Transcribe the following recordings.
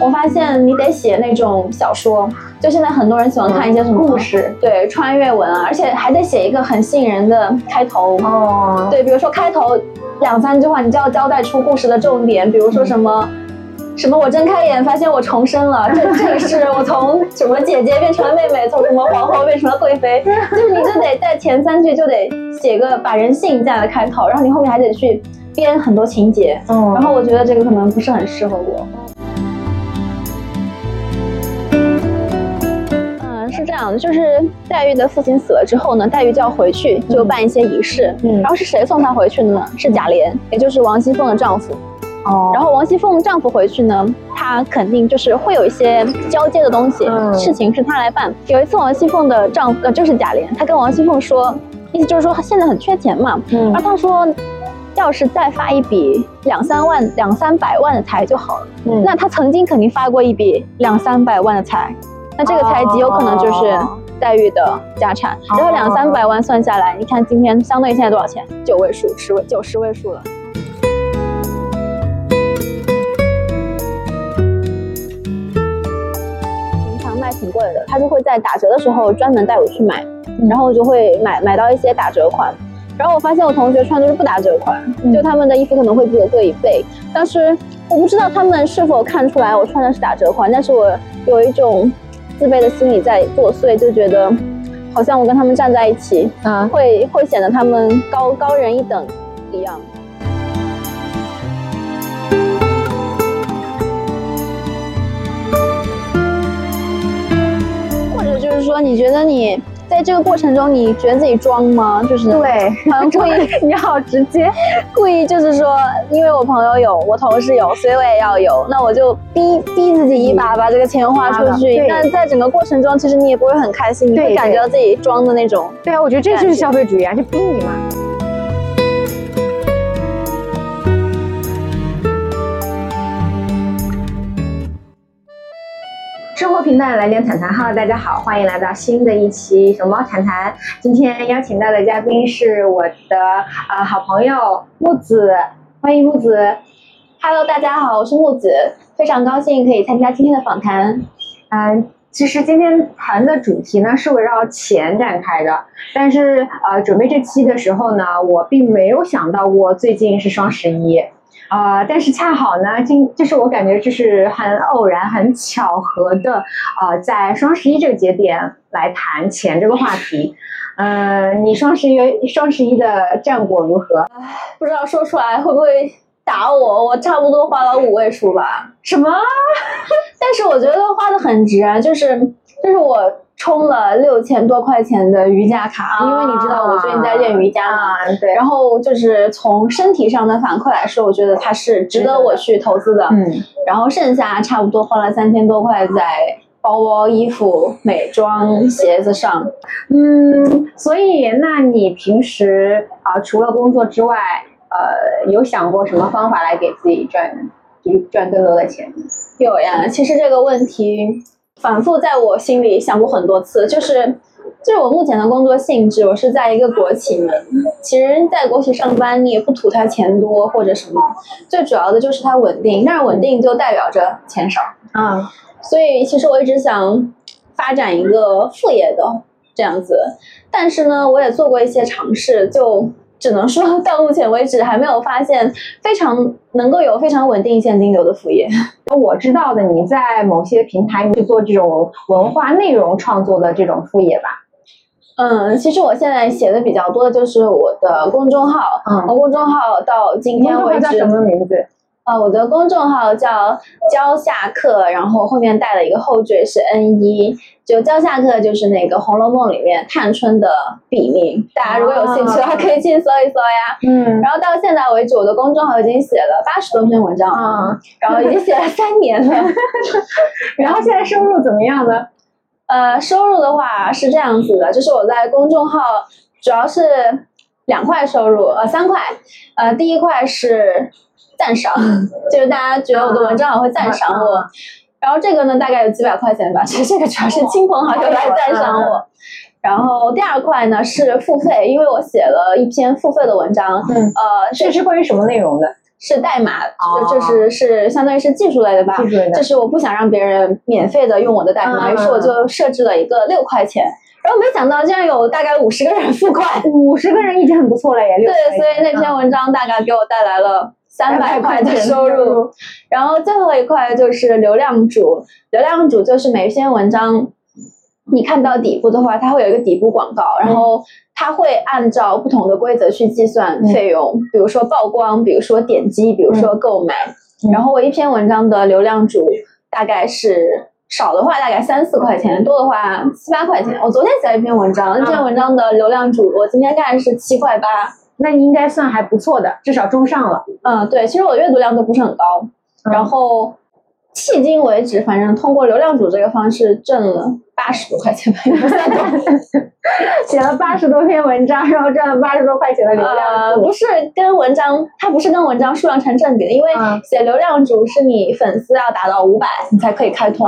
我发现你得写那种小说，就现在很多人喜欢看一些什么故事，对穿越文啊，而且还得写一个很吸引人的开头。哦，对，比如说开头两三句话，你就要交代出故事的重点，比如说什么。什么？我睁开眼发现我重生了，这这是我从什么姐姐变成了妹妹，从什么皇后变成了贵妃，就是你就得在前三句就得写个把人吸引进来的开头，然后你后面还得去编很多情节。嗯，然后我觉得这个可能不是很适合我。嗯，是这样的，就是黛玉的父亲死了之后呢，黛玉就要回去，就办一些仪式。嗯，然后是谁送她回去的呢？是贾琏，也就是王熙凤的丈夫。哦，然后王熙凤丈夫回去呢，他肯定就是会有一些交接的东西，事情是他来办。有一次，王熙凤的丈夫呃就是贾琏，他跟王熙凤说，意思就是说他现在很缺钱嘛，嗯，然后他说，要是再发一笔两三万、两三百万的财就好了。嗯，那他曾经肯定发过一笔两三百万的财，那这个财极有可能就是黛玉的家产。然后两三百万算下来，你看今天相当于现在多少钱？九位数、十位、九十位数了。平常卖挺贵的，他就会在打折的时候专门带我去买，然后我就会买买到一些打折款。然后我发现我同学穿都是不打折款，就他们的衣服可能会比我贵一倍。但是我不知道他们是否看出来我穿的是打折款，但是我有一种自卑的心理在作祟，就觉得好像我跟他们站在一起，啊，会会显得他们高高人一等一样。或者就是说，你觉得你在这个过程中，你觉得自己装吗？就是对，故意 你好直接，故意就是说，因为我朋友有，我同事有，所以我也要有，那我就逼逼自己一把把这个钱花出去。但在整个过程中，其实你也不会很开心，你会感觉到自己装的那种。对啊，我觉得这就是消费主义啊，就逼你嘛。生活频道，来点谈谈。Hello，大家好，欢迎来到新的一期熊猫谈谈。今天邀请到的嘉宾是我的呃好朋友木子，欢迎木子。Hello，大家好，我是木子，非常高兴可以参加今天的访谈。嗯，其实今天谈的主题呢是围绕钱展开的，但是呃准备这期的时候呢，我并没有想到过最近是双十一。啊，但是恰好呢，今就是我感觉就是很偶然、很巧合的，呃，在双十一这个节点来谈钱这个话题。嗯，你双十一双十一的战果如何？不知道说出来会不会打我？我差不多花了五位数吧。什么？但是我觉得花的很值啊，就是就是我。充了六千多块钱的瑜伽卡，因为你知道我最近在练瑜伽嘛，对。然后就是从身体上的反馈来说，我觉得它是值得我去投资的。嗯。然后剩下差不多花了三千多块在包包、衣服、美妆、鞋子上。嗯，所以那你平时啊，除了工作之外，呃，有想过什么方法来给自己赚，就是赚更多的钱？有呀，其实这个问题。反复在我心里想过很多次，就是就是我目前的工作性质，我是在一个国企嘛。其实，在国企上班，你也不图它钱多或者什么，最主要的就是它稳定。但是稳定就代表着钱少啊。所以，其实我一直想发展一个副业的这样子，但是呢，我也做过一些尝试，就。只能说到目前为止还没有发现非常能够有非常稳定现金流的副业。我知道的，你在某些平台去做这种文化内容创作的这种副业吧？嗯，其实我现在写的比较多的就是我的公众号。嗯，我公众号到今天为止叫什么名字？呃，我的公众号叫教下课，然后后面带了一个后缀是 N 一。就教下课就是那个《红楼梦》里面探春的笔名，大家如果有兴趣的话，可以去搜一搜呀。嗯，然后到现在为止，我的公众号已经写了八十多篇文章啊，然后已经写了三年了。然后现在收入怎么样呢？呃，收入的话是这样子的，就是我在公众号主要是两块收入，呃，三块。呃，第一块是赞赏，就是大家觉得我的文章好会赞赏我。然后这个呢，大概有几百块钱吧。其 实这个主要是亲朋好友来赞赏我。然后第二块呢是付费，因为我写了一篇付费的文章。嗯。呃，这是关于什么内容的？是代码，就就是是相当于是技术类的吧。技术类的。就是我不想让别人免费的用我的代码，于是我就设置了一个六块钱。然后没想到竟然有大概五十个人付款，五十个人已经很不错了耶。对，所以那篇文章大概给我带来了三百块的收入。然后最后一块就是流量主，流量主就是每一篇文章，你看到底部的话，它会有一个底部广告，然后它会按照不同的规则去计算费用，比如说曝光，比如说点击，比如说购买。然后我一篇文章的流量主大概是。少的话大概三四块钱，多的话七八块钱。我昨天写了一篇文章，那篇文章的流量主，我今天看是七块八，那你应该算还不错的，至少中上了。嗯，对，其实我的阅读量都不是很高，然后。迄今为止，反正通过流量主这个方式挣了八十多块钱吧，写了八十多篇文章，然后赚了八十多块钱的流量呃。不是跟文章，它不是跟文章数量成正比的，因为写流量主是你粉丝要达到五百，你才可以开通。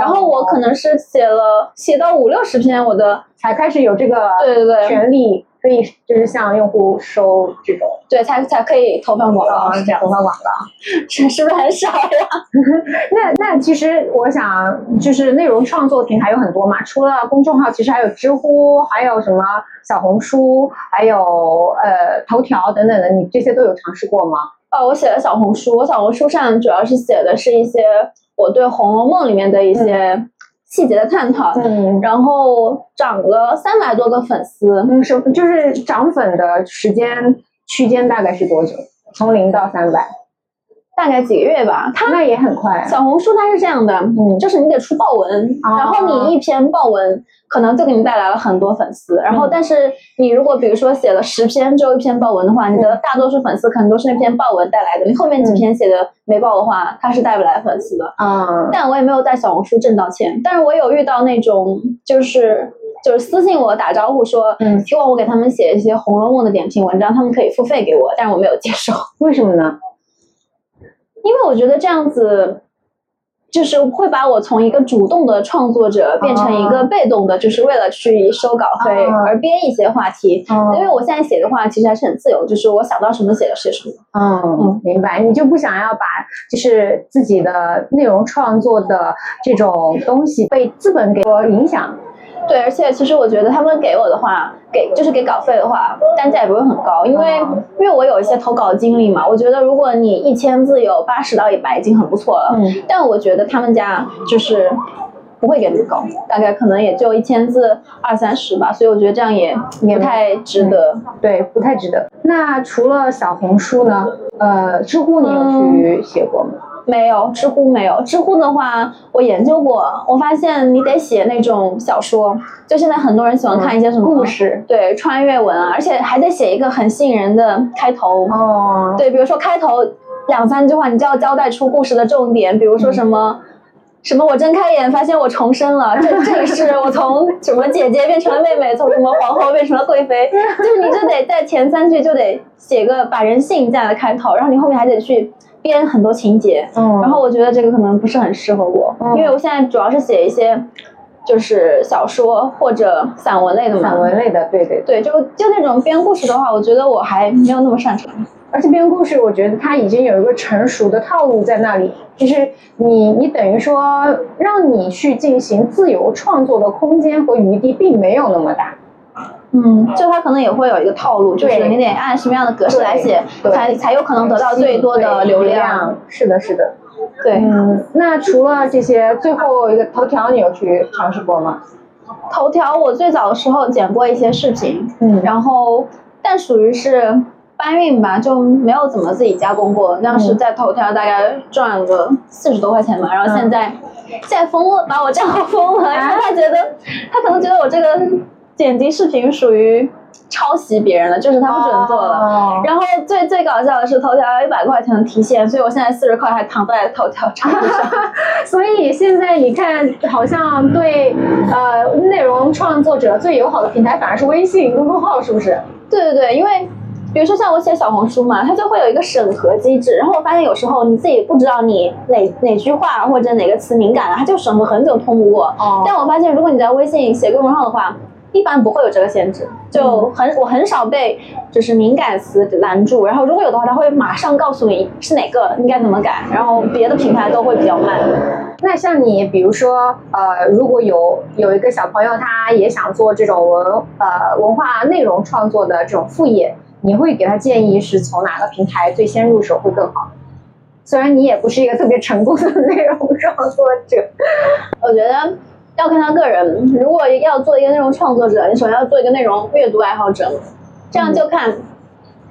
然后我可能是写了写到五六十篇，我的才开始有这个对对对权利。可以就是向用户收这种，对，才才可以投放广告，是这样，投放广告，是 是不是很少呀？那那其实我想，就是内容创作平台有很多嘛，除了公众号，其实还有知乎，还有什么小红书，还有呃头条等等的，你这些都有尝试过吗？哦，我写了小红书，我小红书上主要是写的是一些我对《红楼梦》里面的一些。细节的探讨，嗯，然后涨了三百多个粉丝，嗯，是就是涨粉的时间区间大概是多久？从零到三百。大概几个月吧，它那也很快。小红书它是这样的，嗯，就是你得出爆文，然后你一篇爆文可能就给你带来了很多粉丝，然后但是你如果比如说写了十篇只有一篇爆文的话，你的大多数粉丝可能都是那篇爆文带来的，你后面几篇写的没爆的话，它是带不来粉丝的。嗯，但我也没有在小红书挣到钱，但是我有遇到那种就是就是私信我打招呼说，嗯，希望我给他们写一些《红楼梦》的点评文章，他们可以付费给我，但是我没有接受，为什么呢？因为我觉得这样子，就是会把我从一个主动的创作者变成一个被动的，就是为了去收稿费而编一些话题。因为我现在写的话，其实还是很自由，就是我想到什么写就写什么。嗯，明白。你就不想要把就是自己的内容创作的这种东西被资本给影响。对，而且其实我觉得他们给我的话，给就是给稿费的话，单价也不会很高，因为因为我有一些投稿经历嘛。我觉得如果你一千字有八十到一百已经很不错了。嗯。但我觉得他们家就是不会给那么高，大概可能也就一千字二三十吧。所以我觉得这样也也不太值得。对，不太值得。那除了小红书呢？呃，知乎你有去写过吗？没有，知乎没有。知乎的话，我研究过，我发现你得写那种小说，就现在很多人喜欢看一些什么故事，对，穿越文啊，而且还得写一个很吸引人的开头。哦，对，比如说开头两三句话，你就要交代出故事的重点，比如说什么什么，我睁开眼发现我重生了，这 这里是我从什么姐姐变成了妹妹，从什么皇后变成了贵妃，就是你就得在前三句就得写个把人吸引进来的开头，然后你后面还得去。编很多情节，然后我觉得这个可能不是很适合我，因为我现在主要是写一些就是小说或者散文类的嘛。散文类的，对对对，就就那种编故事的话，我觉得我还没有那么擅长。而且编故事，我觉得它已经有一个成熟的套路在那里，就是你你等于说让你去进行自由创作的空间和余地并没有那么大。嗯，就它可能也会有一个套路，就是你得按什么样的格式来写，才才有可能得到最多的流量。是的，是的。对。嗯，那除了这些，最后一个头条，你有去尝试过吗？头条，我最早的时候剪过一些视频，嗯，然后但属于是搬运吧，就没有怎么自己加工过。当时在头条大概赚了四十多块钱吧，然后现在现在封了，把我账号封了，因为他觉得他可能觉得我这个。剪辑视频属于抄袭别人的，就是他不准做了。然后最最搞笑的是，头条要一百块钱的提现，所以我现在四十块还躺在头条账户上。所以现在你看，好像对呃内容创作者最友好的平台反而是微信公众号，是不是？对对对，因为比如说像我写小红书嘛，它就会有一个审核机制。然后我发现有时候你自己不知道你哪哪句话或者哪个词敏感了，它就审核很久通不过。哦。但我发现如果你在微信写公众号的话，一般不会有这个限制，就很我很少被就是敏感词拦住，然后如果有的话，他会马上告诉你是哪个应该怎么改，然后别的品牌都会比较慢。那像你，比如说呃，如果有有一个小朋友他也想做这种文呃文化内容创作的这种副业，你会给他建议是从哪个平台最先入手会更好？虽然你也不是一个特别成功的内容创作者，我觉得。要看他个人，如果要做一个内容创作者，你首先要做一个内容阅读爱好者，这样就看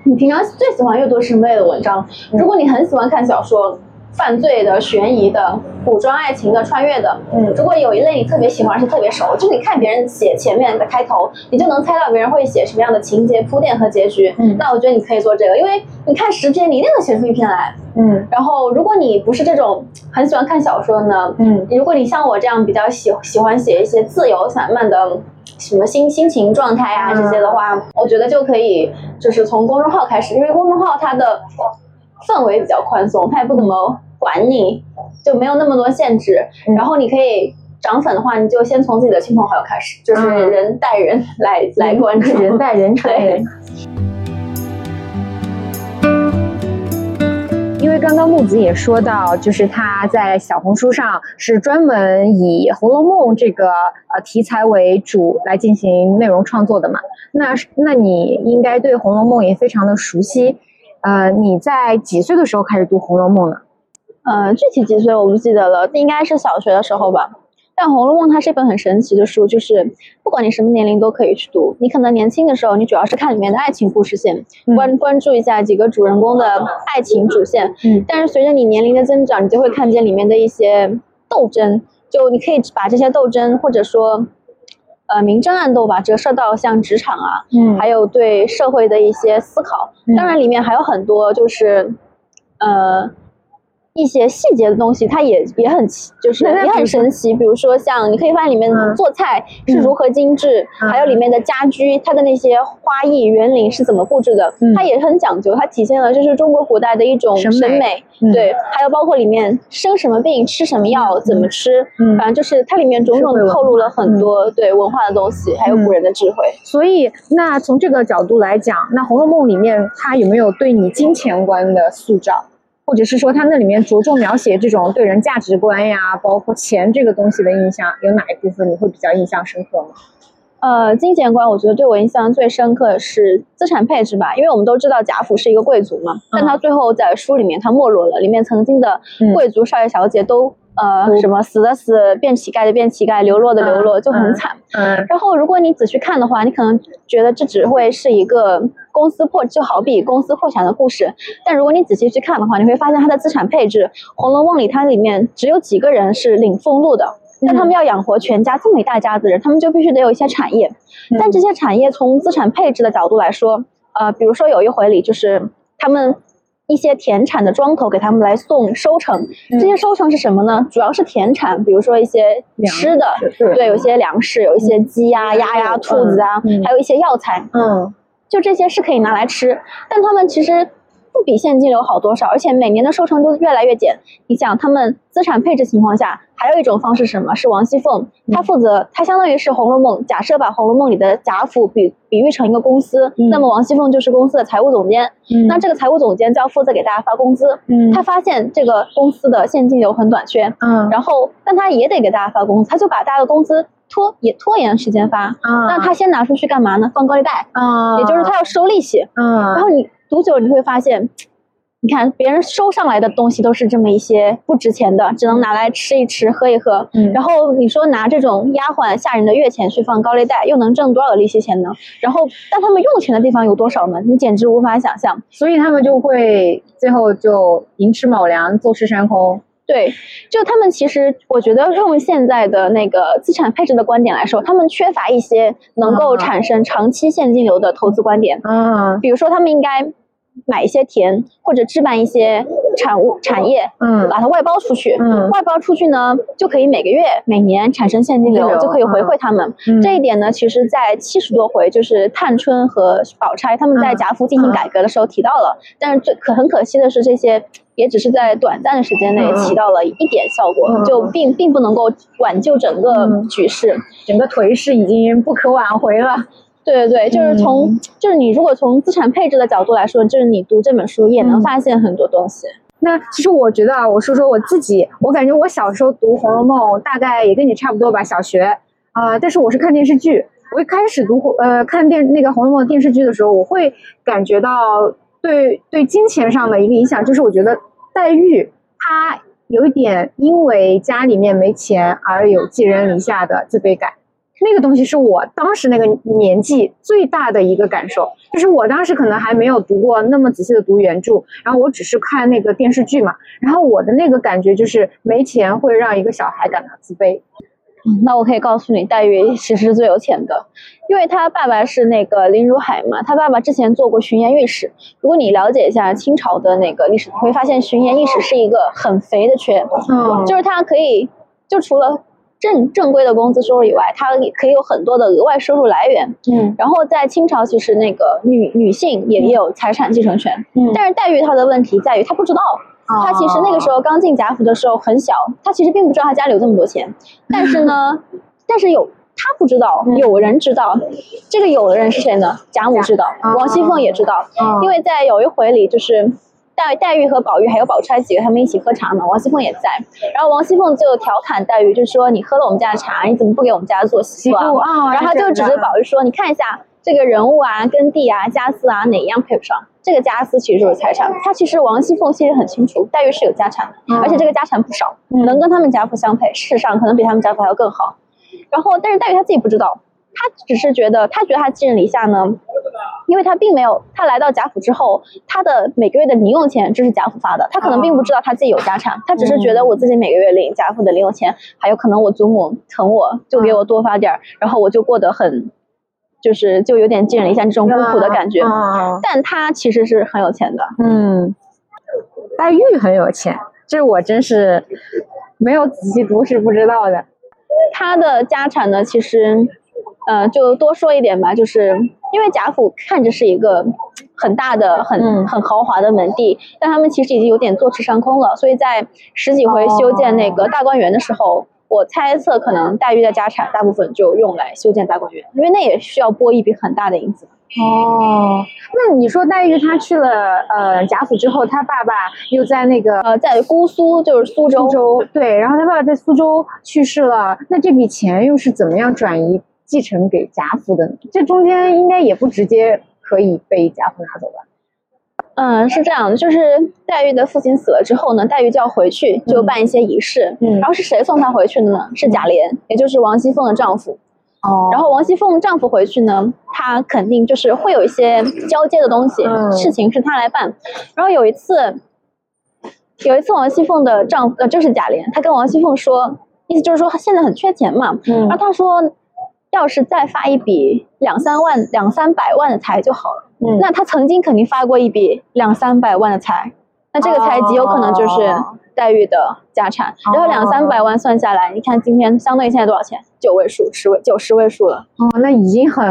你平常最喜欢阅读什么类的文章。如果你很喜欢看小说。犯罪的、悬疑的、古装爱情的、穿越的，嗯，如果有一类你特别喜欢，而且特别熟，就是你看别人写前面的开头，你就能猜到别人会写什么样的情节铺垫和结局，嗯，那我觉得你可以做这个，因为你看十篇，你一定能写出一篇来，嗯。然后，如果你不是这种很喜欢看小说呢，嗯，如果你像我这样比较喜喜欢写一些自由散漫的什么心心情状态啊这些的话，我觉得就可以就是从公众号开始，因为公众号它的。氛围比较宽松，他也不怎么管你，就没有那么多限制。然后你可以涨粉的话，你就先从自己的亲朋好友开始，就是人带人来来关注，人带人传人。因为刚刚木子也说到，就是他在小红书上是专门以《红楼梦》这个呃题材为主来进行内容创作的嘛。那那你应该对《红楼梦》也非常的熟悉。呃，你在几岁的时候开始读《红楼梦》呢？呃，具体几岁我不记得了，应该是小学的时候吧。但《红楼梦》它是一本很神奇的书，就是不管你什么年龄都可以去读。你可能年轻的时候，你主要是看里面的爱情故事线，关关注一下几个主人公的爱情主线。嗯。但是随着你年龄的增长，你就会看见里面的一些斗争，就你可以把这些斗争或者说。呃，明争暗斗吧，折射到像职场啊，嗯，还有对社会的一些思考。当然，里面还有很多就是，呃。一些细节的东西，它也也很奇，就是也很神奇。比如说，像你可以发现里面做菜是如何精致，还有里面的家居，它的那些花艺园林是怎么布置的，它也很讲究。它体现了就是中国古代的一种审美。对，还有包括里面生什么病吃什么药，怎么吃，反正就是它里面种种透露了很多对文化的东西，还有古人的智慧。所以，那从这个角度来讲，那《红楼梦》里面它有没有对你金钱观的塑造？或者是说，它那里面着重描写这种对人价值观呀，包括钱这个东西的印象，有哪一部分你会比较印象深刻吗？呃，金钱观，我觉得对我印象最深刻的是资产配置吧，因为我们都知道贾府是一个贵族嘛，但他最后在书里面他没落了，里面曾经的贵族少爷小姐都。呃，什么死的死，变乞丐的变乞丐，流落的流落，就很惨。嗯，然后如果你仔细看的话，你可能觉得这只会是一个公司破，就好比公司破产的故事。但如果你仔细去看的话，你会发现它的资产配置，《红楼梦》里它里面只有几个人是领俸禄的，但他们要养活全家这么一大家子人，他们就必须得有一些产业。但这些产业从资产配置的角度来说，呃，比如说有一回里就是他们。一些田产的庄头给他们来送收成，这些收成是什么呢？主要是田产，比如说一些吃的，对，有些粮食，有一些鸡呀、鸭呀、兔子啊，还有一些药材，嗯，就这些是可以拿来吃，但他们其实。不比现金流好多少，而且每年的收成都越来越减。你想，他们资产配置情况下，还有一种方式是什么？是王熙凤，她负责，她相当于是《红楼梦》。假设把《红楼梦》里的贾府比比喻成一个公司，那么王熙凤就是公司的财务总监。那这个财务总监就要负责给大家发工资。他发现这个公司的现金流很短缺，然后但他也得给大家发工资，他就把大家的工资拖也拖延时间发。那他先拿出去干嘛呢？放高利贷。也就是他要收利息。然后你。读久你会发现，你看别人收上来的东西都是这么一些不值钱的，只能拿来吃一吃、喝一喝。嗯，然后你说拿这种丫鬟下人的月钱去放高利贷，又能挣多少的利息钱呢？然后，但他们用钱的地方有多少呢？你简直无法想象。所以他们就会最后就寅吃卯粮、坐吃山空。对，就他们其实，我觉得用现在的那个资产配置的观点来说，他们缺乏一些能够产生长期现金流的投资观点。嗯，比如说他们应该。买一些田，或者置办一些产物产业，嗯，把它外包出去，嗯，外包出去呢，就可以每个月、每年产生现金流，就可以回馈他们。这一点呢，其实，在七十多回，就是探春和宝钗他们在贾府进行改革的时候提到了。但是最可很可惜的是，这些也只是在短暂的时间内起到了一点效果，就并并不能够挽救整个局势，整个颓势已经不可挽回了。对对对，就是从就是你如果从资产配置的角度来说，就是你读这本书也能发现很多东西。那其实我觉得啊，我说说我自己，我感觉我小时候读《红楼梦》，大概也跟你差不多吧，小学啊。但是我是看电视剧，我一开始读呃看电那个《红楼梦》电视剧的时候，我会感觉到对对金钱上的一个影响，就是我觉得黛玉她有一点因为家里面没钱而有寄人篱下的自卑感。那个东西是我当时那个年纪最大的一个感受，就是我当时可能还没有读过那么仔细的读原著，然后我只是看那个电视剧嘛，然后我的那个感觉就是没钱会让一个小孩感到自卑。那我可以告诉你，黛玉其实是最有钱的，因为他爸爸是那个林如海嘛，他爸爸之前做过巡盐御史。如果你了解一下清朝的那个历史，你会发现巡盐御史是一个很肥的缺，嗯，就是他可以就除了。正正规的工资收入以外，它可以有很多的额外收入来源。嗯，然后在清朝，其实那个女女性也也有财产继承权。嗯，但是黛玉她的问题在于她不知道，她其实那个时候刚进贾府的时候很小，他其实并不知道他家里有这么多钱。但是呢，但是有他不知道，有人知道。这个有的人是谁呢？贾母知道，王熙凤也知道，因为在有一回里就是。黛黛玉和宝玉还有宝钗几个他们一起喝茶嘛，王熙凤也在。然后王熙凤就调侃黛玉，就说：“你喝了我们家的茶，你怎么不给我们家做媳妇啊？”然后就指着宝玉说：“你看一下这个人物啊、耕地啊、家私啊，哪一样配不上？这个家私其实就是财产。他其实王熙凤心里很清楚，黛玉是有家产的，而且这个家产不少，能跟他们家父相配，事实上可能比他们家父还要更好。然后，但是黛玉她自己不知道。”她只是觉得，她觉得她寄人篱下呢，因为她并没有，她来到贾府之后，她的每个月的零用钱这是贾府发的，她可能并不知道她自己有家产，她只是觉得我自己每个月领贾府的零用钱，还有可能我祖母疼我，就给我多发点儿，然后我就过得很，就是就有点寄人篱下这种孤苦的感觉。但他其实是很有钱的，嗯，黛玉很有钱，这我真是没有仔细读是不知道的。他的家产呢，其实。呃，就多说一点吧，就是因为贾府看着是一个很大的、很很豪华的门第，但他们其实已经有点坐吃山空了。所以在十几回修建那个大观园的时候，我猜测可能黛玉的家产大部分就用来修建大观园，因为那也需要拨一笔很大的银子。哦，那你说黛玉她去了呃贾府之后，她爸爸又在那个呃在姑苏，就是苏州，苏州对，然后她爸爸在苏州去世了，那这笔钱又是怎么样转移？继承给贾府的，这中间应该也不直接可以被贾府拿走吧？嗯，是这样的，就是黛玉的父亲死了之后呢，黛玉就要回去，就办一些仪式。嗯，然后是谁送她回去的呢？是贾琏，也就是王熙凤的丈夫。哦，然后王熙凤丈夫回去呢，他肯定就是会有一些交接的东西，事情是他来办。然后有一次，有一次王熙凤的丈夫呃就是贾琏，他跟王熙凤说，意思就是说他现在很缺钱嘛。嗯，然后他说。要是再发一笔两三万、两三百万的财就好了。嗯，那他曾经肯定发过一笔两三百万的财，那这个财极有可能就是黛玉的家产。然后两三百万算下来，你看今天相当于现在多少钱？九位数、十位、九十位数了。哦，那已经很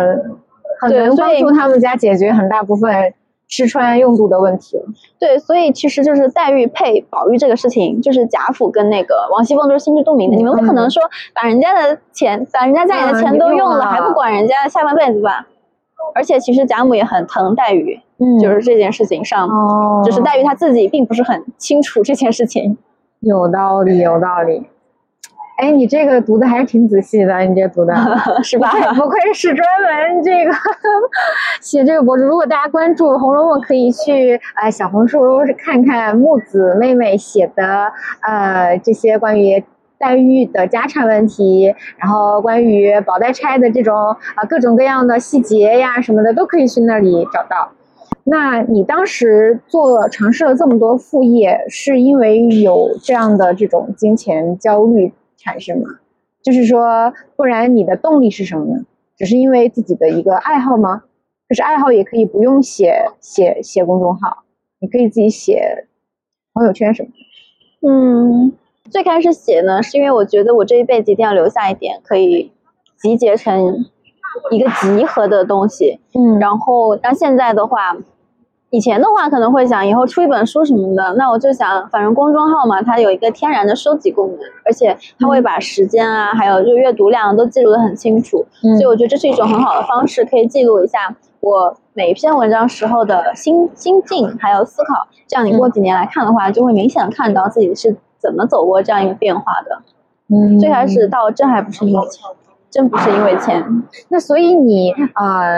很能帮助他们家解决很大部分。吃穿用度的问题了，对，所以其实就是黛玉配宝玉这个事情，就是贾府跟那个王熙凤都是心知肚明的。你们不可能说把人家的钱，把人家家里的钱都用了，还不管人家下半辈子吧？而且其实贾母也很疼黛玉，嗯，就是这件事情上，哦就是黛玉她自己并不是很清楚这件事情。有道理，有道理。哎，你这个读的还是挺仔细的，你这读的 是吧？不愧是专门这个 写这个博主。如果大家关注《红楼梦》，可以去呃小红书看看木子妹妹写的呃这些关于黛玉的家产问题，然后关于宝黛钗的这种啊各种各样的细节呀什么的，都可以去那里找到。那你当时做尝试了这么多副业，是因为有这样的这种金钱焦虑？产生吗？就是说，不然你的动力是什么呢？只是因为自己的一个爱好吗？可是爱好也可以不用写写写公众号，你可以自己写朋友圈什么的。嗯，最开始写呢，是因为我觉得我这一辈子一定要留下一点，可以集结成一个集合的东西。嗯，然后到现在的话，以前的话可能会想以后出一本书什么的，那我就想，反正公众号嘛，它有一个天然的收集功能，而且它会把时间啊，还有就阅读量都记录的很清楚，所以我觉得这是一种很好的方式，可以记录一下我每一篇文章时候的心心境还有思考，这样你过几年来看的话，就会明显看到自己是怎么走过这样一个变化的。嗯，最开始到真还不是因为钱，真不是因为钱。那所以你啊。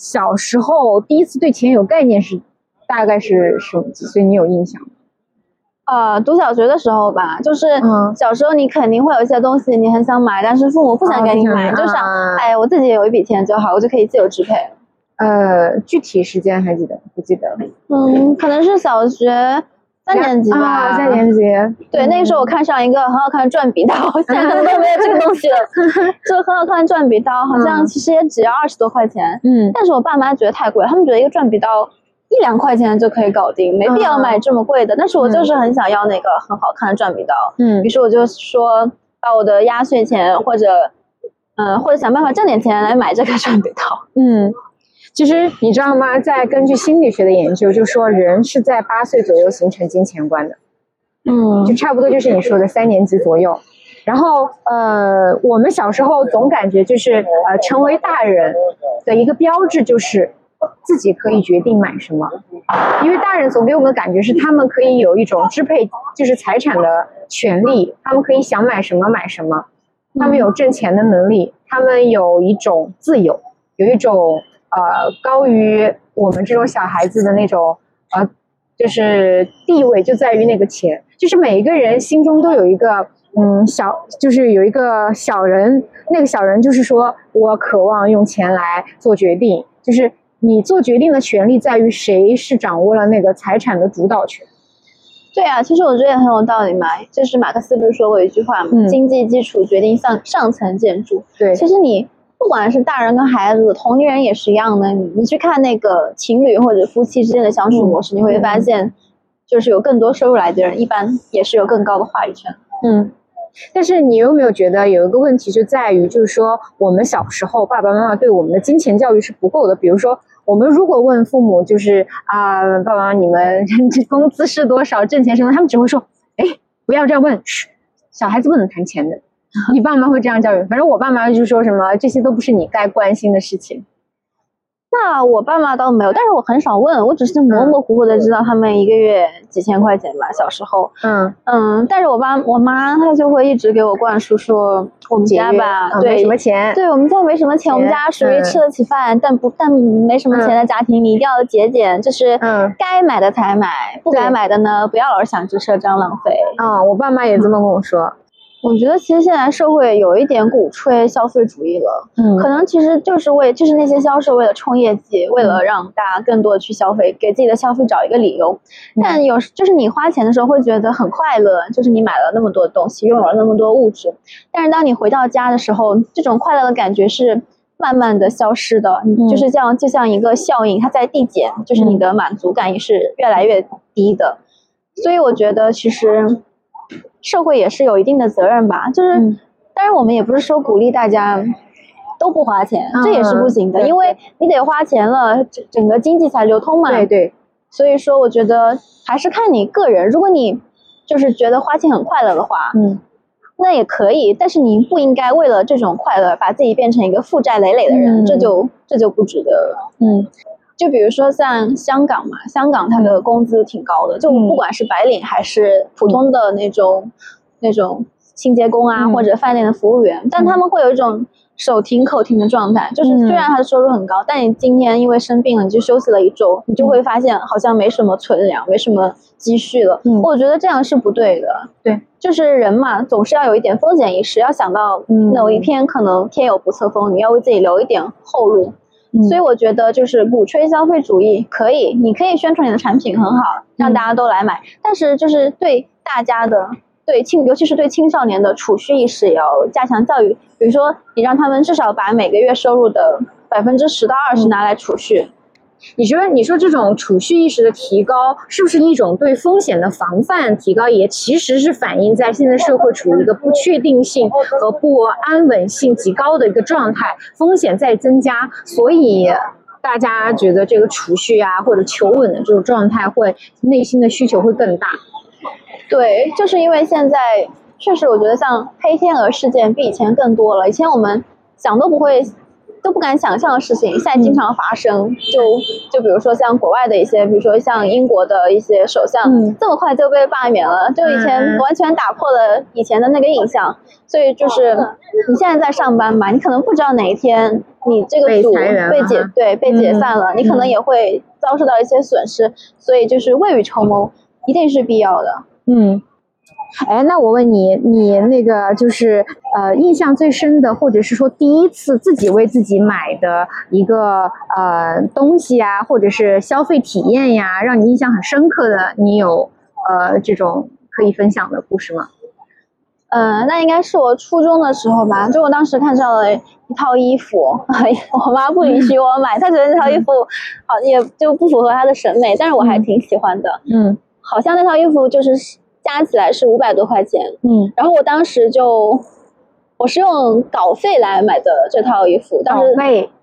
小时候第一次对钱有概念是，大概是什么几岁？你有印象？呃，读小学的时候吧，就是小时候你肯定会有一些东西你很想买，但是父母不想给你买，就想，哎，我自己有一笔钱就好，我就可以自由支配。呃，具体时间还记得不记得？嗯，可能是小学。三年级吧，三年级。对，那个时候我看上一个很好看的转笔刀，现在可能都没有这个东西了。就很好看的转笔刀，好像其实也只要二十多块钱。嗯。但是我爸妈觉得太贵，他们觉得一个转笔刀一两块钱就可以搞定，没必要买这么贵的。但是我就是很想要那个很好看的转笔刀。嗯。于是我就说，把我的压岁钱或者，嗯，或者想办法挣点钱来买这个转笔刀。嗯。其实你知道吗？在根据心理学的研究，就说人是在八岁左右形成金钱观的，嗯，就差不多就是你说的三年级左右。然后呃，我们小时候总感觉就是呃，成为大人的一个标志就是自己可以决定买什么，因为大人总给我们的感觉是他们可以有一种支配就是财产的权利，他们可以想买什么买什么，他们有挣钱的能力，他们有一种自由，有一种。呃，高于我们这种小孩子的那种，呃，就是地位就在于那个钱，就是每一个人心中都有一个，嗯，小，就是有一个小人，那个小人就是说我渴望用钱来做决定，就是你做决定的权利在于谁是掌握了那个财产的主导权。对啊，其实我觉得也很有道理嘛，就是马克思不是说过一句话嘛，经济基础决定上上层建筑。对，其实你。不管是大人跟孩子，同龄人也是一样的。你你去看那个情侣或者夫妻之间的相处模式，你会发现，就是有更多收入来的人，一般也是有更高的话语权。嗯，但是你有没有觉得有一个问题就在于，就是说我们小时候爸爸妈妈对我们的金钱教育是不够的。比如说，我们如果问父母，就是啊，爸爸妈妈你们工资是多少，挣钱什么，他们只会说，哎，不要这样问，嘘，小孩子不能谈钱的。你爸妈会这样教育，反正我爸妈就说什么这些都不是你该关心的事情。那我爸妈倒没有，但是我很少问，我只是模模糊糊的知道他们一个月几千块钱吧。小时候，嗯。嗯，但是我爸我妈她就会一直给我灌输说，我们家吧，对，没什么钱，对我们家没什么钱，我们家属于吃得起饭，但不但没什么钱的家庭，你一定要节俭，就是该买的才买，不该买的呢，不要老是想着赊账浪费。啊，我爸妈也这么跟我说。我觉得其实现在社会有一点鼓吹消费主义了，嗯，可能其实就是为就是那些销售为了冲业绩，为了让大家更多的去消费，给自己的消费找一个理由。但有就是你花钱的时候会觉得很快乐，就是你买了那么多东西，拥有了那么多物质。但是当你回到家的时候，这种快乐的感觉是慢慢的消失的，就是这样，就像一个效应，它在递减，就是你的满足感也是越来越低的。所以我觉得其实。社会也是有一定的责任吧，就是，当然我们也不是说鼓励大家都不花钱，这也是不行的，因为你得花钱了，整整个经济才流通嘛。对对。所以说，我觉得还是看你个人，如果你就是觉得花钱很快乐的话，嗯，那也可以，但是你不应该为了这种快乐把自己变成一个负债累累的人，这就这就不值得了。嗯。就比如说像香港嘛，香港它的工资挺高的，就不管是白领还是普通的那种那种清洁工啊，或者饭店的服务员，但他们会有一种手停口停的状态，就是虽然他的收入很高，但你今天因为生病了，你就休息了一周，你就会发现好像没什么存粮，没什么积蓄了。我觉得这样是不对的。对，就是人嘛，总是要有一点风险意识，要想到某一天可能天有不测风，你要为自己留一点后路。所以我觉得就是鼓吹消费主义可以，你可以宣传你的产品很好，让大家都来买。但是就是对大家的对青，尤其是对青少年的储蓄意识也要加强教育。比如说，你让他们至少把每个月收入的百分之十到二十拿来储蓄。你觉得你说这种储蓄意识的提高，是不是一种对风险的防范提高？也其实是反映在现在社会处于一个不确定性和不安稳性极高的一个状态，风险在增加，所以大家觉得这个储蓄啊或者求稳的这种状态，会内心的需求会更大。对，就是因为现在确实，我觉得像黑天鹅事件比以前更多了。以前我们想都不会。都不敢想象的事情，现在经常发生。就就比如说像国外的一些，比如说像英国的一些首相，这么快就被罢免了，就以前完全打破了以前的那个印象。所以就是你现在在上班嘛，你可能不知道哪一天你这个组被解对被解散了，你可能也会遭受到一些损失。所以就是未雨绸缪一定是必要的。嗯。哎，那我问你，你那个就是呃，印象最深的，或者是说第一次自己为自己买的一个呃东西啊，或者是消费体验呀，让你印象很深刻的，你有呃这种可以分享的故事吗？呃，那应该是我初中的时候吧，就我当时看上了一套衣服，我妈不允许我买，她觉得那套衣服好也就不符合她的审美，但是我还挺喜欢的。嗯，好像那套衣服就是。加起来是五百多块钱，嗯，然后我当时就，我是用稿费来买的这套衣服，当时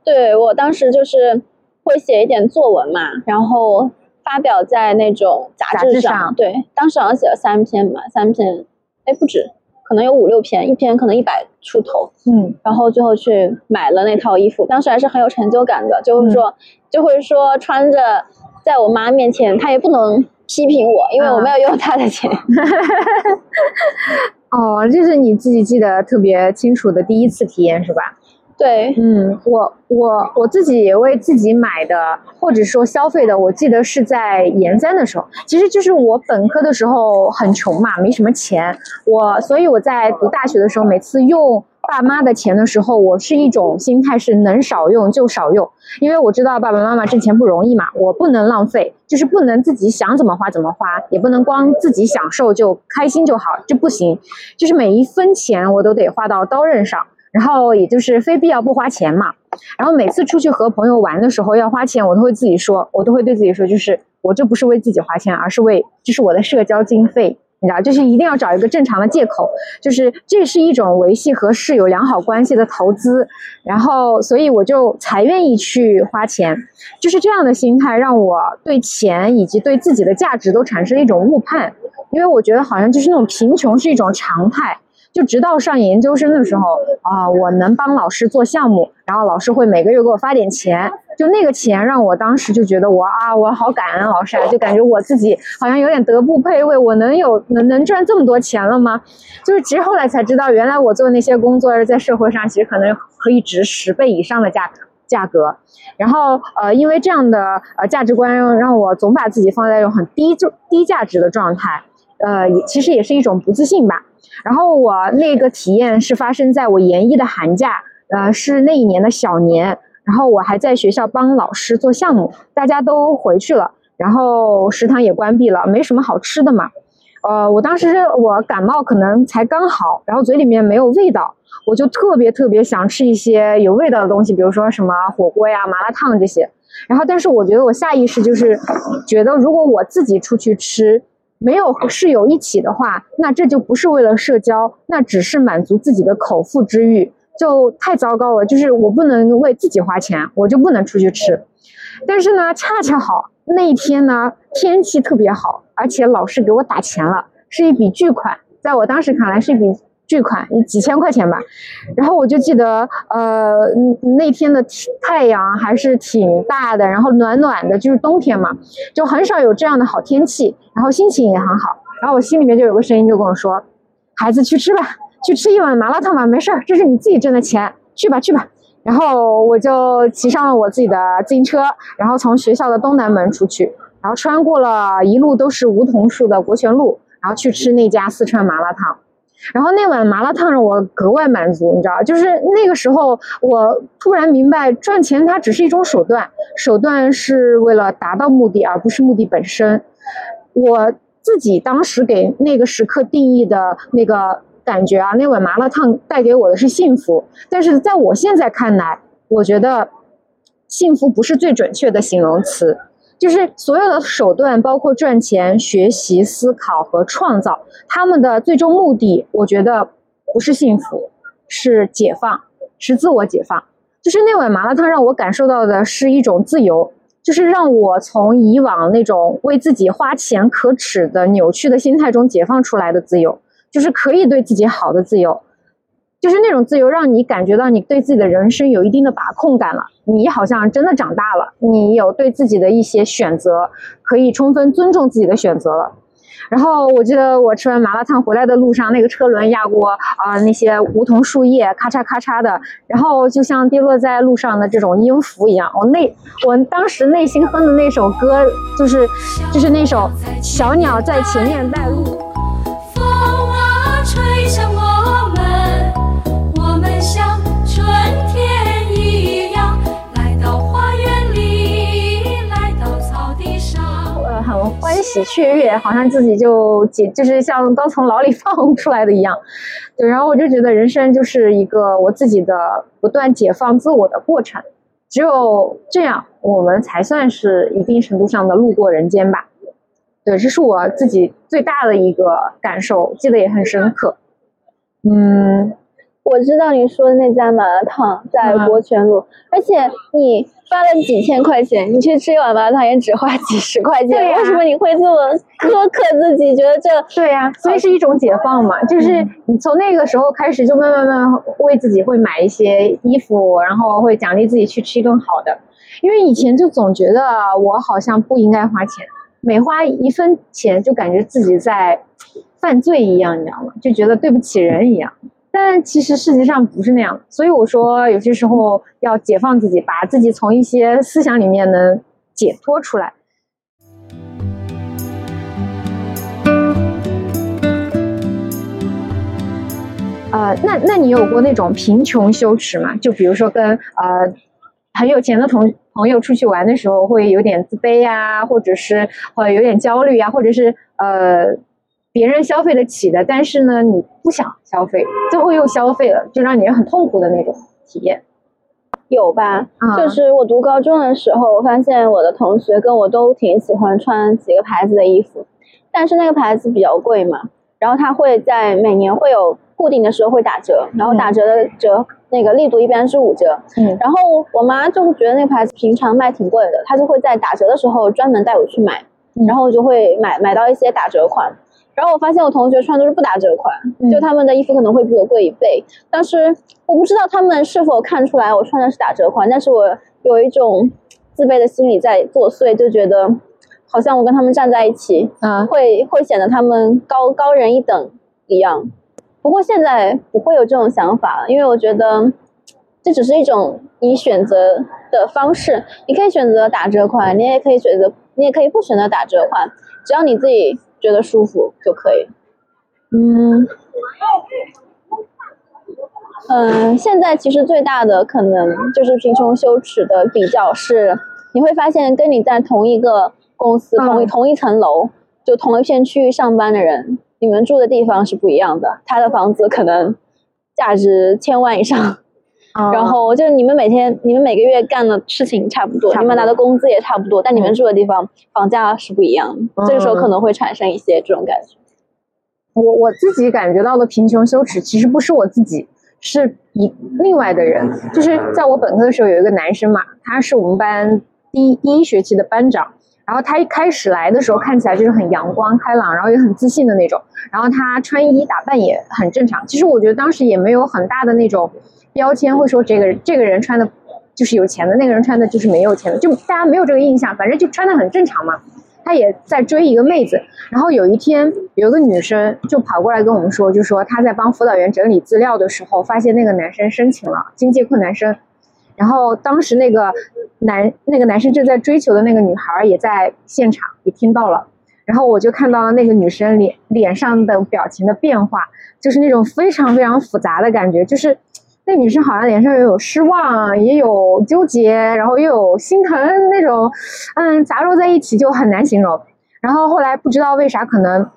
对我当时就是会写一点作文嘛，然后发表在那种杂志上，对，当时好像写了三篇吧，三篇，哎不止，可能有五六篇，一篇可能一百出头，嗯，然后最后去买了那套衣服，当时还是很有成就感的，就是说就会说穿着在我妈面前，她也不能。批评我，因为我没有用他的钱。哦，这是你自己记得特别清楚的第一次体验是吧？对，嗯，我我我自己为自己买的，或者说消费的，我记得是在研三的时候，其实就是我本科的时候很穷嘛，没什么钱，我所以我在读大学的时候，每次用。爸妈的钱的时候，我是一种心态是能少用就少用，因为我知道爸爸妈妈挣钱不容易嘛，我不能浪费，就是不能自己想怎么花怎么花，也不能光自己享受就开心就好，这不行，就是每一分钱我都得花到刀刃上，然后也就是非必要不花钱嘛。然后每次出去和朋友玩的时候要花钱，我都会自己说，我都会对自己说，就是我这不是为自己花钱，而是为这是我的社交经费。你知道，就是一定要找一个正常的借口，就是这是一种维系和室友良好关系的投资，然后所以我就才愿意去花钱，就是这样的心态让我对钱以及对自己的价值都产生一种误判，因为我觉得好像就是那种贫穷是一种常态。就直到上研究生的时候啊，我能帮老师做项目，然后老师会每个月给我发点钱，就那个钱让我当时就觉得我啊，我好感恩老师啊，就感觉我自己好像有点德不配位，我能有能能赚这么多钱了吗？就是其实后来才知道，原来我做那些工作在社会上其实可能可以值十倍以上的价价格，然后呃，因为这样的呃价值观让我总把自己放在一种很低就低价值的状态，呃，其实也是一种不自信吧。然后我那个体验是发生在我研一的寒假，呃，是那一年的小年。然后我还在学校帮老师做项目，大家都回去了，然后食堂也关闭了，没什么好吃的嘛。呃，我当时我感冒可能才刚好，然后嘴里面没有味道，我就特别特别想吃一些有味道的东西，比如说什么火锅呀、麻辣烫这些。然后，但是我觉得我下意识就是觉得，如果我自己出去吃。没有和室友一起的话，那这就不是为了社交，那只是满足自己的口腹之欲，就太糟糕了。就是我不能为自己花钱，我就不能出去吃。但是呢，恰恰好那一天呢，天气特别好，而且老师给我打钱了，是一笔巨款，在我当时看来是一笔。巨款，几千块钱吧，然后我就记得，呃，那天的太阳还是挺大的，然后暖暖的，就是冬天嘛，就很少有这样的好天气，然后心情也很好，然后我心里面就有个声音就跟我说，孩子去吃吧，去吃一碗麻辣烫吧，没事儿，这是你自己挣的钱，去吧去吧，然后我就骑上了我自己的自行车，然后从学校的东南门出去，然后穿过了一路都是梧桐树的国权路，然后去吃那家四川麻辣烫。然后那碗麻辣烫让我格外满足，你知道，就是那个时候我突然明白，赚钱它只是一种手段，手段是为了达到目的，而不是目的本身。我自己当时给那个时刻定义的那个感觉啊，那碗麻辣烫带给我的是幸福，但是在我现在看来，我觉得幸福不是最准确的形容词。就是所有的手段，包括赚钱、学习、思考和创造，他们的最终目的，我觉得不是幸福，是解放，是自我解放。就是那碗麻辣烫让我感受到的是一种自由，就是让我从以往那种为自己花钱可耻的扭曲的心态中解放出来的自由，就是可以对自己好的自由。就是那种自由，让你感觉到你对自己的人生有一定的把控感了。你好像真的长大了，你有对自己的一些选择，可以充分尊重自己的选择了。然后我记得我吃完麻辣烫回来的路上，那个车轮压过啊那些梧桐树叶，咔嚓咔嚓的，然后就像跌落在路上的这种音符一样。我内我当时内心哼的那首歌，就是就是那首《小鸟在前面带路》。喜雀跃，好像自己就解，就是像刚从牢里 放出来的一样。对，然后我就觉得人生就是一个我自己的不断解放自我的过程，只有这样，我们才算是一定程度上的路过人间吧。对，这是我自己最大的一个感受，记得也很深刻。嗯。我知道你说的那家麻辣烫在国权路，而且你花了几千块钱，你去吃一碗麻辣烫也只花几十块钱，为什么你会这么苛刻自己？觉得这对呀，所以是一种解放嘛，就是你从那个时候开始就慢慢慢为自己会买一些衣服，然后会奖励自己去吃一顿好的，因为以前就总觉得我好像不应该花钱，每花一分钱就感觉自己在犯罪一样，你知道吗？就觉得对不起人一样。但其实实际上不是那样，所以我说有些时候要解放自己，把自己从一些思想里面能解脱出来。呃，那那你有过那种贫穷羞耻吗？就比如说跟呃很有钱的同朋友出去玩的时候，会有点自卑呀，或者是会有点焦虑呀，或者是呃。别人消费得起的，但是呢，你不想消费，最后又消费了，就让你很痛苦的那种体验，有吧？就是我读高中的时候，我发现我的同学跟我都挺喜欢穿几个牌子的衣服，但是那个牌子比较贵嘛，然后他会在每年会有固定的时候会打折，然后打折的折那个力度一般是五折，嗯，然后我妈就觉得那个牌子平常卖挺贵的，她就会在打折的时候专门带我去买，然后我就会买买到一些打折款。然后我发现我同学穿都是不打折款，就他们的衣服可能会比我贵一倍。但是我不知道他们是否看出来我穿的是打折款，但是我有一种自卑的心理在作祟，就觉得好像我跟他们站在一起，啊，会会显得他们高高人一等一样。不过现在不会有这种想法了，因为我觉得这只是一种你选择的方式，你可以选择打折款，你也可以选择，你也可以不选择打折款，只要你自己。觉得舒服就可以。嗯嗯，现在其实最大的可能就是贫穷羞耻的比较是，你会发现跟你在同一个公司、同一同一层楼、就同一片区域上班的人，你们住的地方是不一样的。他的房子可能价值千万以上。然后就是你们每天、你们每个月干的事情差不多，你们拿的工资也差不多，但你们住的地方房价是不一样的。这个时候可能会产生一些这种感觉。我我自己感觉到的贫穷羞耻，其实不是我自己，是一另外的人。就是在我本科的时候，有一个男生嘛，他是我们班第一第一学期的班长。然后他一开始来的时候，看起来就是很阳光开朗，然后也很自信的那种。然后他穿衣打扮也很正常。其实我觉得当时也没有很大的那种。标签会说这个这个人穿的，就是有钱的，那个人穿的就是没有钱的，就大家没有这个印象，反正就穿的很正常嘛。他也在追一个妹子，然后有一天有个女生就跑过来跟我们说，就说她在帮辅导员整理资料的时候，发现那个男生申请了经济困难生，然后当时那个男那个男生正在追求的那个女孩也在现场，也听到了，然后我就看到了那个女生脸脸上的表情的变化，就是那种非常非常复杂的感觉，就是。那女生好像脸上也有失望，也有纠结，然后又有心疼那种，嗯，杂糅在一起就很难形容。然后后来不知道为啥，可能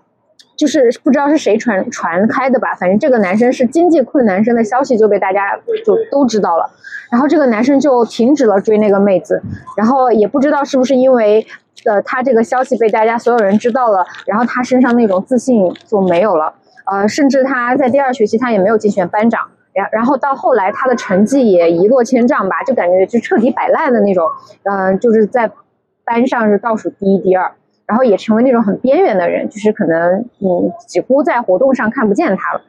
就是不知道是谁传传开的吧，反正这个男生是经济困难生的消息就被大家就都知道了。然后这个男生就停止了追那个妹子，然后也不知道是不是因为呃他这个消息被大家所有人知道了，然后他身上那种自信就没有了，呃，甚至他在第二学期他也没有竞选班长。然然后到后来他的成绩也一落千丈吧，就感觉就彻底摆烂的那种，嗯，就是在班上是倒数第一、第二，然后也成为那种很边缘的人，就是可能嗯几乎在活动上看不见他了。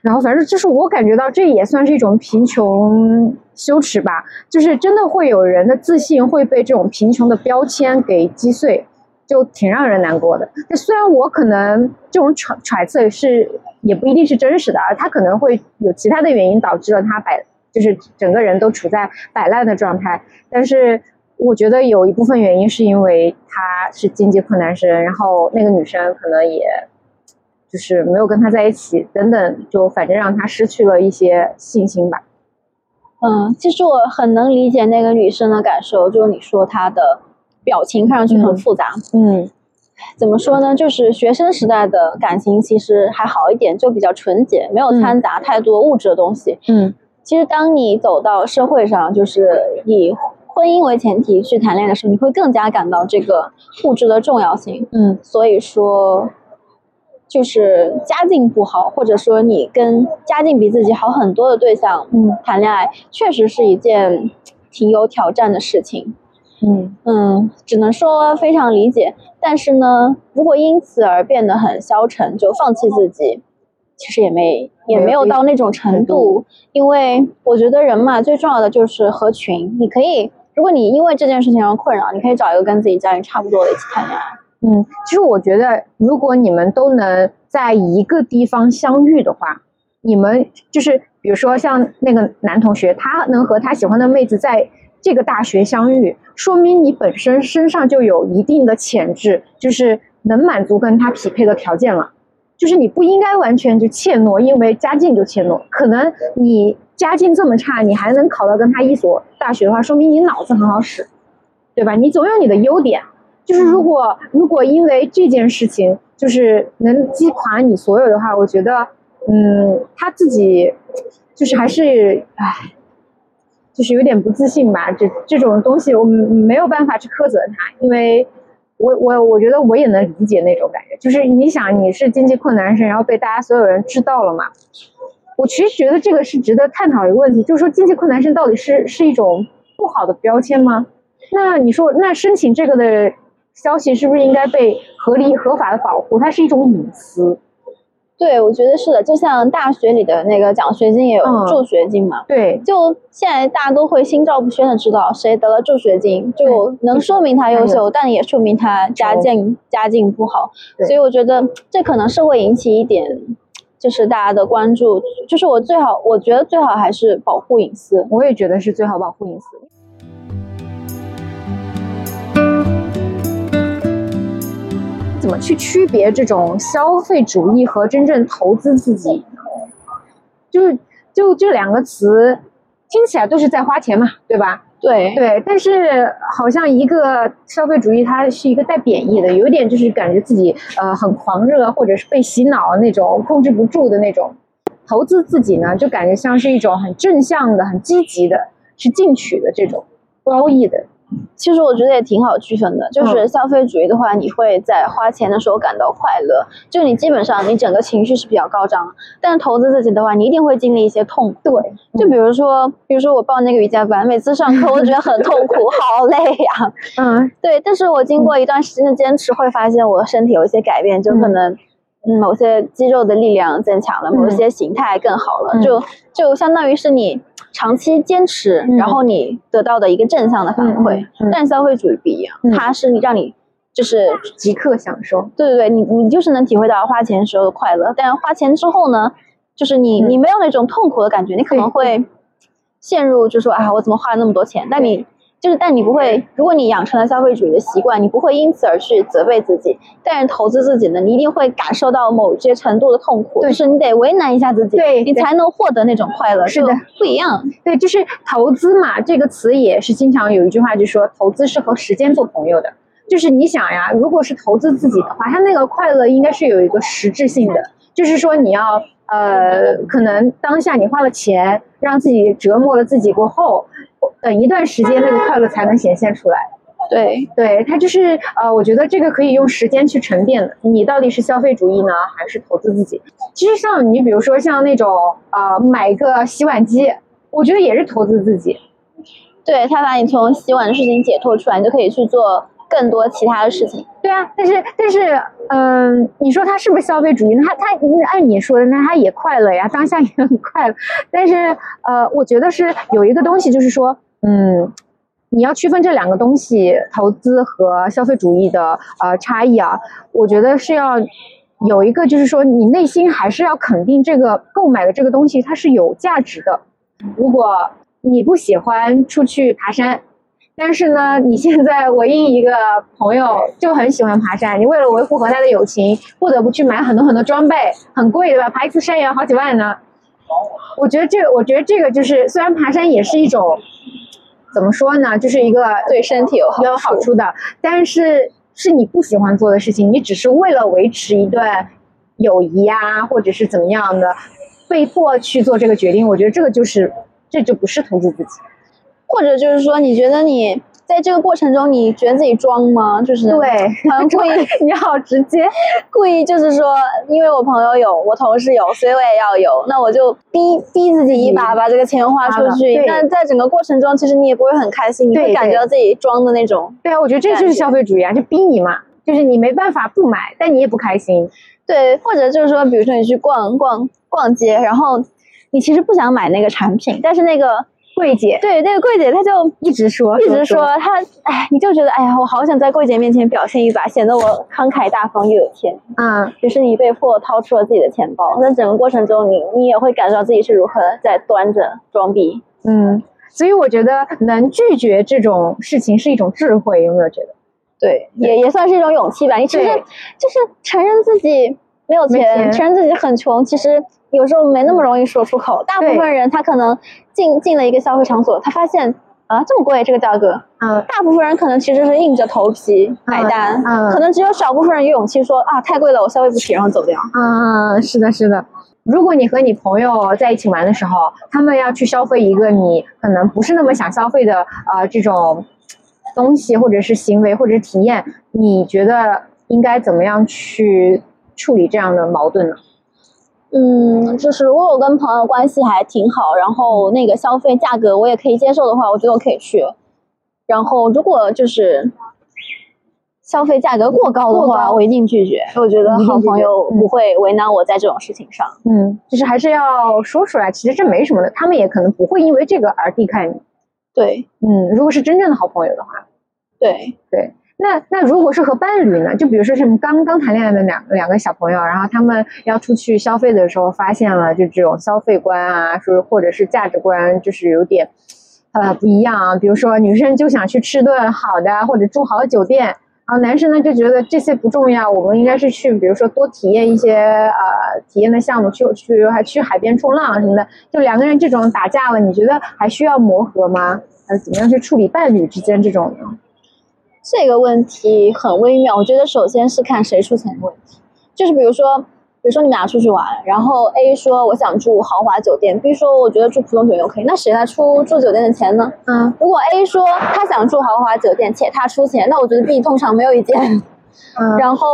然后反正就是我感觉到这也算是一种贫穷羞耻吧，就是真的会有人的自信会被这种贫穷的标签给击碎，就挺让人难过的。那虽然我可能这种揣揣测是也不一定是真实的，他可能会有其他的原因导致了他摆，就是整个人都处在摆烂的状态。但是我觉得有一部分原因是因为他是经济困难生，然后那个女生可能也。就是没有跟他在一起，等等，就反正让他失去了一些信心吧。嗯，其实我很能理解那个女生的感受，就是你说她的表情看上去很复杂。嗯，怎么说呢？就是学生时代的感情其实还好一点，就比较纯洁，没有掺杂太多物质的东西。嗯，其实当你走到社会上，就是以婚姻为前提去谈恋爱的时候，你会更加感到这个物质的重要性。嗯，所以说。就是家境不好，或者说你跟家境比自己好很多的对象，嗯，谈恋爱确实是一件挺有挑战的事情，嗯嗯，只能说非常理解。但是呢，如果因此而变得很消沉，就放弃自己，其实也没也没有到那种程度。因为我觉得人嘛，最重要的就是合群。你可以，如果你因为这件事情而困扰，你可以找一个跟自己家人差不多的一起谈恋爱。嗯，其实我觉得，如果你们都能在一个地方相遇的话，你们就是比如说像那个男同学，他能和他喜欢的妹子在这个大学相遇，说明你本身身上就有一定的潜质，就是能满足跟他匹配的条件了。就是你不应该完全就怯懦，因为家境就怯懦。可能你家境这么差，你还能考到跟他一所大学的话，说明你脑子很好使，对吧？你总有你的优点。就是如果如果因为这件事情就是能击垮你所有的话，我觉得，嗯，他自己就是还是唉，就是有点不自信吧。这这种东西我们没有办法去苛责他，因为我我我觉得我也能理解那种感觉。就是你想你是经济困难生，然后被大家所有人知道了嘛？我其实觉得这个是值得探讨一个问题，就是说经济困难生到底是是一种不好的标签吗？那你说那申请这个的？消息是不是应该被合理合法的保护？它是一种隐私。对，我觉得是的。就像大学里的那个奖学金也有助学金嘛。对。就现在大家都会心照不宣的知道谁得了助学金，就能说明他优秀，但也说明他家境家境不好。所以我觉得这可能是会引起一点，就是大家的关注。就是我最好，我觉得最好还是保护隐私。我也觉得是最好保护隐私。怎么去区别这种消费主义和真正投资自己？就是就这两个词听起来都是在花钱嘛，对吧？对对，但是好像一个消费主义它是一个带贬义的，有点就是感觉自己呃很狂热，或者是被洗脑那种控制不住的那种。投资自己呢，就感觉像是一种很正向的、很积极的去进取的这种褒义的。其实我觉得也挺好区分的，就是消费主义的话，你会在花钱的时候感到快乐，就你基本上你整个情绪是比较高涨。但投资自己的话，你一定会经历一些痛。对，就比如说，比如说我报那个瑜伽班，每次上课我觉得很痛苦，好累呀。嗯，对。但是我经过一段时间的坚持，会发现我身体有一些改变，就可能嗯某些肌肉的力量增强了，某些形态更好了，就就相当于是你。长期坚持，然后你得到的一个正向的反馈，但消费主义不一样，它是让你就是即刻享受。对对对，你你就是能体会到花钱时候的快乐，但花钱之后呢，就是你你没有那种痛苦的感觉，你可能会陷入就说啊，我怎么花了那么多钱？但你。就是，但你不会，如果你养成了消费主义的习惯，你不会因此而去责备自己。但是投资自己呢，你一定会感受到某些程度的痛苦，就是你得为难一下自己，对你才能获得那种快乐。是的，不一样。对，就是投资嘛，这个词也是经常有一句话就说，投资是和时间做朋友的。就是你想呀，如果是投资自己的话，它那个快乐应该是有一个实质性的，就是说你要呃，可能当下你花了钱，让自己折磨了自己过后。等一段时间，那个快乐才能显现出来。对对，它就是呃，我觉得这个可以用时间去沉淀的。你到底是消费主义呢，还是投资自己？其实像你比如说像那种呃，买一个洗碗机，我觉得也是投资自己。对，它把你从洗碗的事情解脱出来，你就可以去做更多其他的事情。对啊，但是但是，嗯，你说他是不是消费主义？他他按你说的，那他也快乐呀，当下也很快乐。但是呃，我觉得是有一个东西，就是说，嗯。你要区分这两个东西，投资和消费主义的呃差异啊，我觉得是要有一个，就是说你内心还是要肯定这个购买的这个东西它是有价值的。如果你不喜欢出去爬山，但是呢，你现在唯一一个朋友就很喜欢爬山，你为了维护和他的友情，不得不去买很多很多装备，很贵对吧？爬一次山也要好几万呢。我觉得这个，我觉得这个就是虽然爬山也是一种。怎么说呢？就是一个对身体有有好处的，但是是你不喜欢做的事情，你只是为了维持一段友谊啊，或者是怎么样的，被迫去做这个决定。我觉得这个就是，这就不是投资自己，或者就是说，你觉得你。在这个过程中，你觉得自己装吗？就是对，好像 故意你好直接，故意就是说，因为我朋友有，我同事有，所以我也要有，那我就逼逼自己一把把这个钱花出去。那在整个过程中，其实你也不会很开心，你会感觉到自己装的那种。对啊，我觉得这就是消费主义啊，就逼你嘛，就是你没办法不买，但你也不开心。对，或者就是说，比如说你去逛逛逛街，然后你其实不想买那个产品，但是那个。柜姐对那个柜姐，她就一直说，一直说她，哎，你就觉得，哎呀，我好想在柜姐面前表现一把，显得我慷慨大方又有钱。嗯，于是你被迫掏出了自己的钱包，那整个过程中，你你也会感受到自己是如何在端着装逼。嗯，所以我觉得能拒绝这种事情是一种智慧，有没有觉得？对，也也算是一种勇气吧。你其实就是承认自己没有钱，承认自己很穷，其实。有时候没那么容易说出口，大部分人他可能进进了一个消费场所，他发现啊这么贵这个价格，嗯，大部分人可能其实是硬着头皮买单，嗯，可能只有少部分人有勇气说啊太贵了我消费不起然后走掉，嗯，是的，是的。如果你和你朋友在一起玩的时候，他们要去消费一个你可能不是那么想消费的啊这种东西或者是行为或者是体验，你觉得应该怎么样去处理这样的矛盾呢？嗯，就是如果我跟朋友关系还挺好，然后那个消费价格我也可以接受的话，我觉得我可以去。然后如果就是消费价格过高的话，我一定拒绝。我觉得好朋友不会为难我在这种事情上。嗯，就是还是要说出来，其实这没什么的，他们也可能不会因为这个而避开你。对，嗯，如果是真正的好朋友的话，对对。那那如果是和伴侣呢？就比如说是刚刚谈恋爱的两两个小朋友，然后他们要出去消费的时候，发现了就这种消费观啊，说或者是价值观，就是有点呃不一样啊。比如说女生就想去吃顿好的，或者住好酒店，然后男生呢就觉得这些不重要，我们应该是去，比如说多体验一些呃体验的项目，去去还去海边冲浪什么的。就两个人这种打架了，你觉得还需要磨合吗？呃，怎么样去处理伴侣之间这种呢？这个问题很微妙，我觉得首先是看谁出钱的问题，就是比如说，比如说你们俩出去玩，然后 A 说我想住豪华酒店，B 说我觉得住普通酒店 OK，，那谁来出住酒店的钱呢？嗯，如果 A 说他想住豪华酒店且他出钱，那我觉得 B 通常没有意见。嗯，然后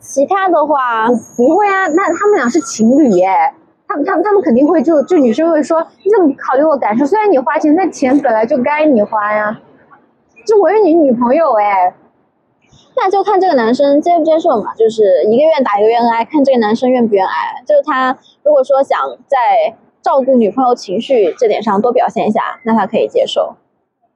其他的话不会啊，那他们俩是情侣耶，他们他们他们肯定会就就女生会说你怎么考虑我感受？虽然你花钱，那钱本来就该你花呀。就我是你女朋友哎，那就看这个男生接不接受嘛。就是一个愿打一个愿挨，看这个男生愿不愿挨。就是他如果说想在照顾女朋友情绪这点上多表现一下，那他可以接受。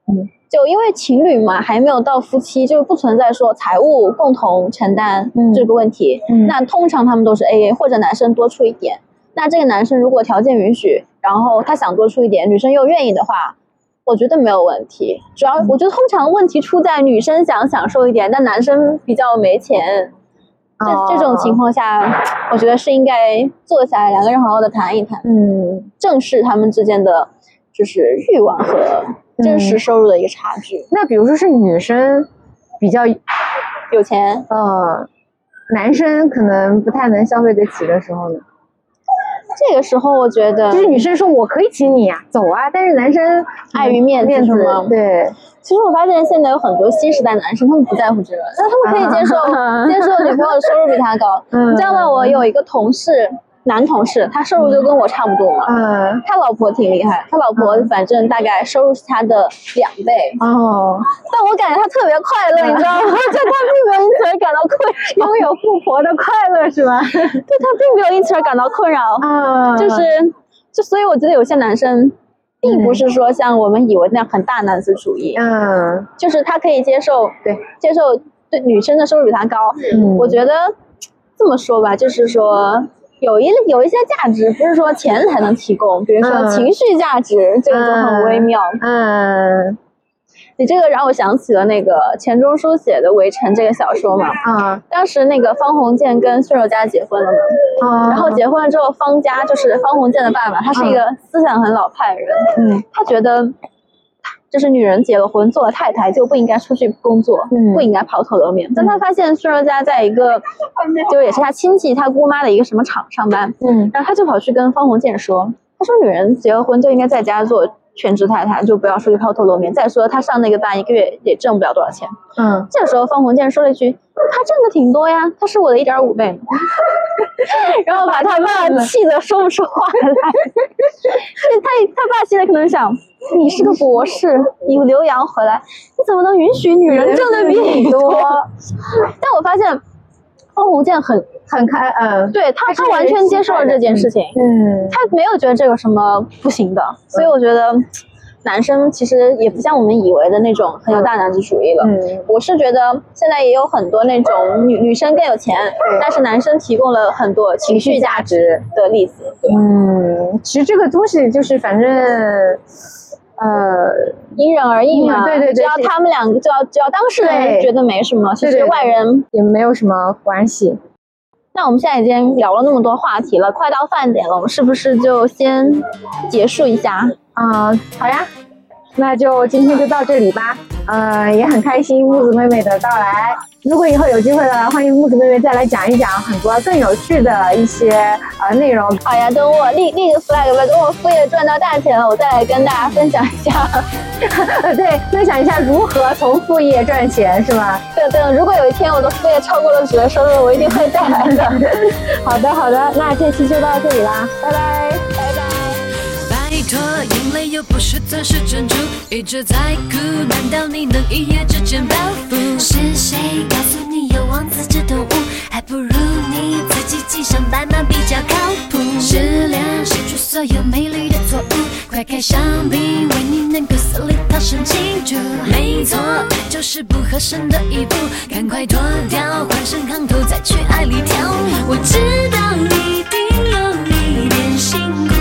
嗯，就因为情侣嘛，还没有到夫妻，就是不存在说财务共同承担这个问题。嗯，那通常他们都是 A A，或者男生多出一点。那这个男生如果条件允许，然后他想多出一点，女生又愿意的话。我觉得没有问题，主要我觉得通常问题出在女生想享受一点，但男生比较没钱。这这种情况下，我觉得是应该坐下来两个人好好的谈一谈，嗯，正视他们之间的就是欲望和真实收入的一个差距。那比如说是女生比较有钱，呃，男生可能不太能消费得起的时候呢？这个时候我觉得，就是女生说我可以请你啊，走啊，但是男生碍于面子是吗？对。其实我发现现在有很多新时代男生，他们不在乎这个，但他们可以接受接受女朋友的收入比他高。你知道吗？我有一个同事。男同事，他收入就跟我差不多嘛。嗯，他老婆挺厉害，他老婆反正大概收入是他的两倍。哦，但我感觉他特别快乐，你知道吗？就他并没有因此而感到困，拥有富婆的快乐是吧？对他并没有因此而感到困扰。啊，就是，就所以我觉得有些男生，并不是说像我们以为那样很大男子主义。嗯，就是他可以接受，对，接受对女生的收入比他高。嗯，我觉得这么说吧，就是说。有一有一些价值，不是说钱才能提供，比如说情绪价值，这个就很微妙。嗯，你这个让我想起了那个钱钟书写的《围城》这个小说嘛。啊，当时那个方鸿渐跟孙柔嘉结婚了嘛。啊，然后结婚了之后，方家就是方鸿渐的爸爸，他是一个思想很老派的人。嗯，他觉得。就是女人结了婚做了太太就不应该出去工作，不应该抛头露面。但他发现孙柔嘉在一个，就也是他亲戚他姑妈的一个什么厂上班，嗯，然后他就跑去跟方鸿渐说，他说女人结了婚就应该在家做全职太太，就不要出去抛头露面。再说他上那个班一个月也挣不了多少钱，嗯。这个时候方鸿渐说了一句，他挣的挺多呀，他是我的一点五倍，然后把他爸 气得说不出话来。他他爸现在可能想。你是个博士，你留洋回来，你怎么能允许女人挣的比你多？但我发现方鸿渐很很开，嗯，对他他完全接受了这件事情，嗯，他没有觉得这有什么不行的，所以我觉得男生其实也不像我们以为的那种很有大男子主义了。嗯，我是觉得现在也有很多那种女女生更有钱，但是男生提供了很多情绪价值的例子。嗯，其实这个东西就是反正。呃，因人而异嘛。对对对，只要他们两个，只要只要当事人觉得没什么，其实外人也没有什么关系。那我们现在已经聊了那么多话题了，快到饭点了，我们是不是就先结束一下？啊，好呀，那就今天就到这里吧。呃，也很开心木子妹妹的到来。如果以后有机会了，欢迎木子妹妹再来讲一讲很多更有趣的一些呃内容。好呀，等我立立个 flag 吧，等我副业赚到大钱了，我再来跟大家分享一下。对，分享一下如何从副业赚钱，是吗？对对，如果有一天我的副业超过了主业收入，我一定会再来的。好的，好的，那这期就到这里啦，拜拜，拜拜。拜托，眼泪又不是钻石珍珠，一直在哭，难道你能一夜之间暴富？是谁告诉你有王子这动物？还不如你自己骑上白马比较靠谱。失恋，失去所有美丽的错误，快开香槟，为你能够死里逃生庆祝。没错，爱就是不合身的衣服，赶快脱掉，换身行头再去爱里跳舞。我知道你一定有一点辛苦。